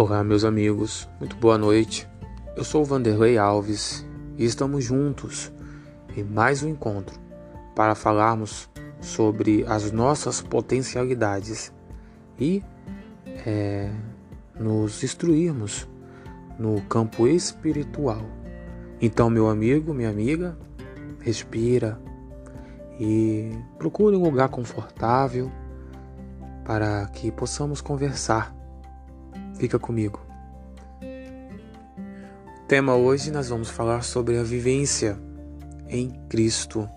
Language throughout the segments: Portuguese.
Olá, meus amigos, muito boa noite. Eu sou o Vanderlei Alves e estamos juntos em mais um encontro para falarmos sobre as nossas potencialidades e é, nos instruirmos no campo espiritual. Então, meu amigo, minha amiga, respira e procure um lugar confortável para que possamos conversar Fica comigo. Tema hoje nós vamos falar sobre a vivência em Cristo.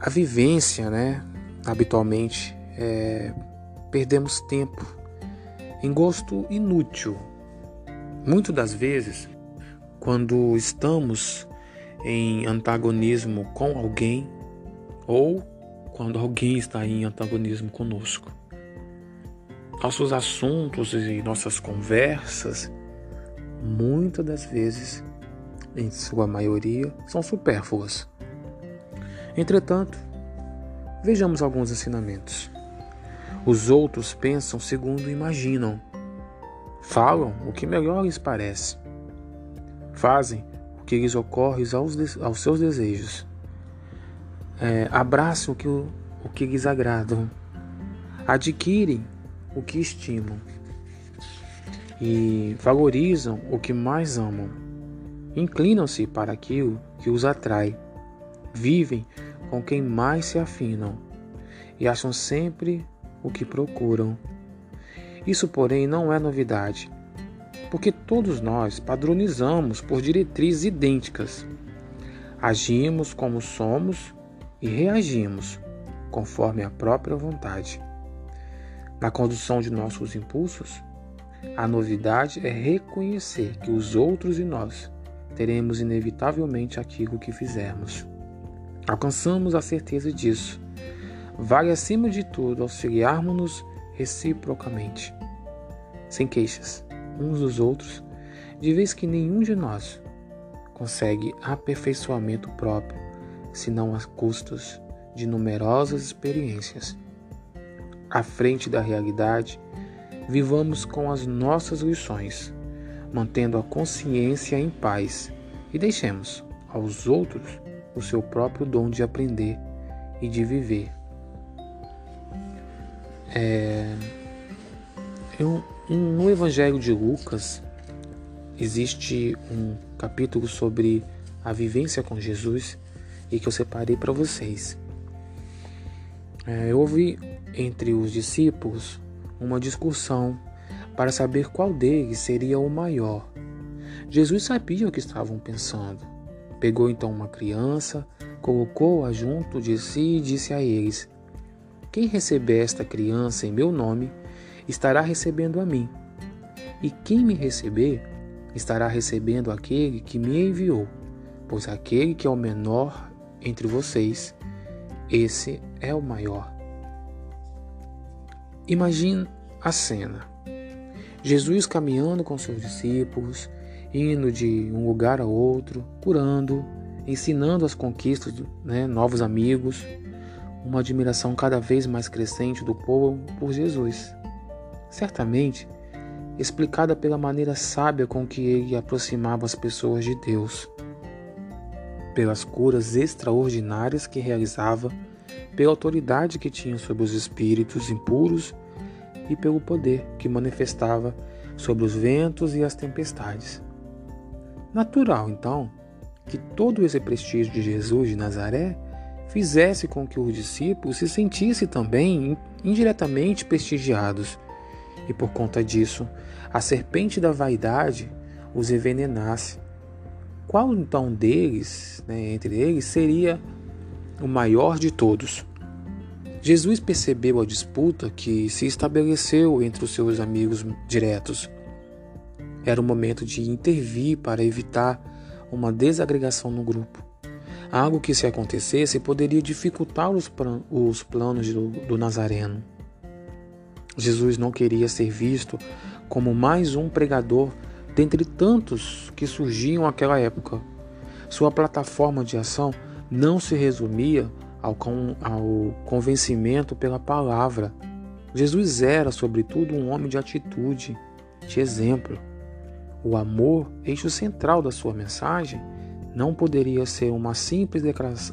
A vivência, né? Habitualmente é, perdemos tempo em gosto inútil. Muitas das vezes, quando estamos em antagonismo com alguém ou quando alguém está em antagonismo conosco nossos assuntos e nossas conversas, muitas das vezes, em sua maioria, são supérfluas. Entretanto, vejamos alguns ensinamentos. Os outros pensam segundo imaginam, falam o que melhor lhes parece, fazem o que lhes ocorre aos, aos seus desejos, é, abraçam o que, o que lhes agradam, adquirem o que estimam e valorizam o que mais amam. Inclinam-se para aquilo que os atrai, vivem com quem mais se afinam e acham sempre o que procuram. Isso, porém, não é novidade, porque todos nós padronizamos por diretrizes idênticas. Agimos como somos e reagimos conforme a própria vontade. Na condução de nossos impulsos, a novidade é reconhecer que os outros e nós teremos inevitavelmente aquilo que fizermos. Alcançamos a certeza disso. Vale acima de tudo auxiliarmos-nos reciprocamente, sem queixas, uns dos outros, de vez que nenhum de nós consegue aperfeiçoamento próprio, senão às custas de numerosas experiências à frente da realidade, vivamos com as nossas lições, mantendo a consciência em paz e deixemos aos outros o seu próprio dom de aprender e de viver. É, no Evangelho de Lucas existe um capítulo sobre a vivência com Jesus e que eu separei para vocês. É, houve entre os discípulos uma discussão para saber qual deles seria o maior. Jesus sabia o que estavam pensando. Pegou então uma criança, colocou-a junto de si e disse a eles: Quem receber esta criança em meu nome, estará recebendo a mim. E quem me receber, estará recebendo aquele que me enviou. Pois aquele que é o menor entre vocês, esse é o maior. Imagine a cena. Jesus caminhando com seus discípulos, indo de um lugar a outro, curando, ensinando as conquistas, né, novos amigos, uma admiração cada vez mais crescente do povo por Jesus. Certamente, explicada pela maneira sábia com que ele aproximava as pessoas de Deus, pelas curas extraordinárias que realizava pela autoridade que tinha sobre os espíritos impuros e pelo poder que manifestava sobre os ventos e as tempestades. Natural, então, que todo esse prestígio de Jesus de Nazaré fizesse com que os discípulos se sentissem também indiretamente prestigiados, e por conta disso, a serpente da vaidade os envenenasse. Qual então deles, né, entre eles, seria o maior de todos. Jesus percebeu a disputa que se estabeleceu entre os seus amigos diretos. Era o momento de intervir para evitar uma desagregação no grupo. Algo que, se acontecesse, poderia dificultar os, os planos do, do Nazareno. Jesus não queria ser visto como mais um pregador dentre tantos que surgiam naquela época. Sua plataforma de ação não se resumia ao, ao convencimento pela palavra. Jesus era, sobretudo, um homem de atitude, de exemplo. O amor, eixo central da sua mensagem, não poderia ser uma simples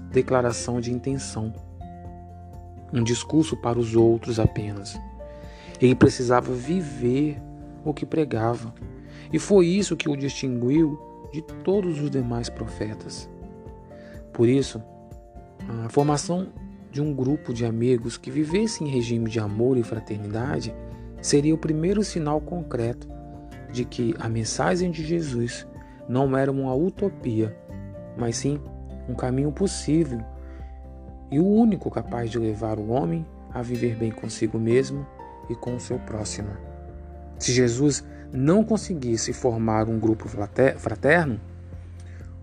declaração de intenção, um discurso para os outros apenas. Ele precisava viver o que pregava, e foi isso que o distinguiu de todos os demais profetas. Por isso, a formação de um grupo de amigos que vivesse em regime de amor e fraternidade seria o primeiro sinal concreto de que a mensagem de Jesus não era uma utopia, mas sim um caminho possível e o único capaz de levar o homem a viver bem consigo mesmo e com o seu próximo. Se Jesus não conseguisse formar um grupo fraterno,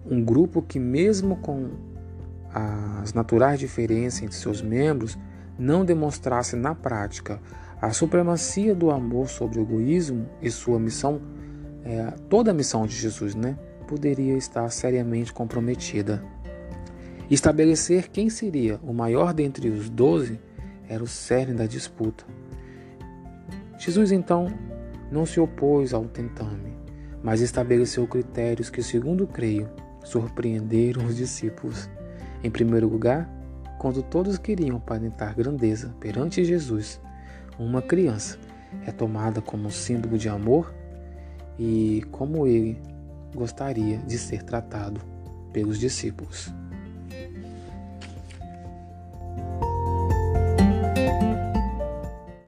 um grupo que, mesmo com as naturais diferenças entre seus membros, não demonstrasse na prática a supremacia do amor sobre o egoísmo e sua missão, é, toda a missão de Jesus, né, poderia estar seriamente comprometida. Estabelecer quem seria o maior dentre os doze era o cerne da disputa. Jesus então não se opôs ao tentame, mas estabeleceu critérios que, segundo creio, surpreenderam os discípulos. Em primeiro lugar, quando todos queriam aparentar grandeza perante Jesus, uma criança é tomada como símbolo de amor e como ele gostaria de ser tratado pelos discípulos.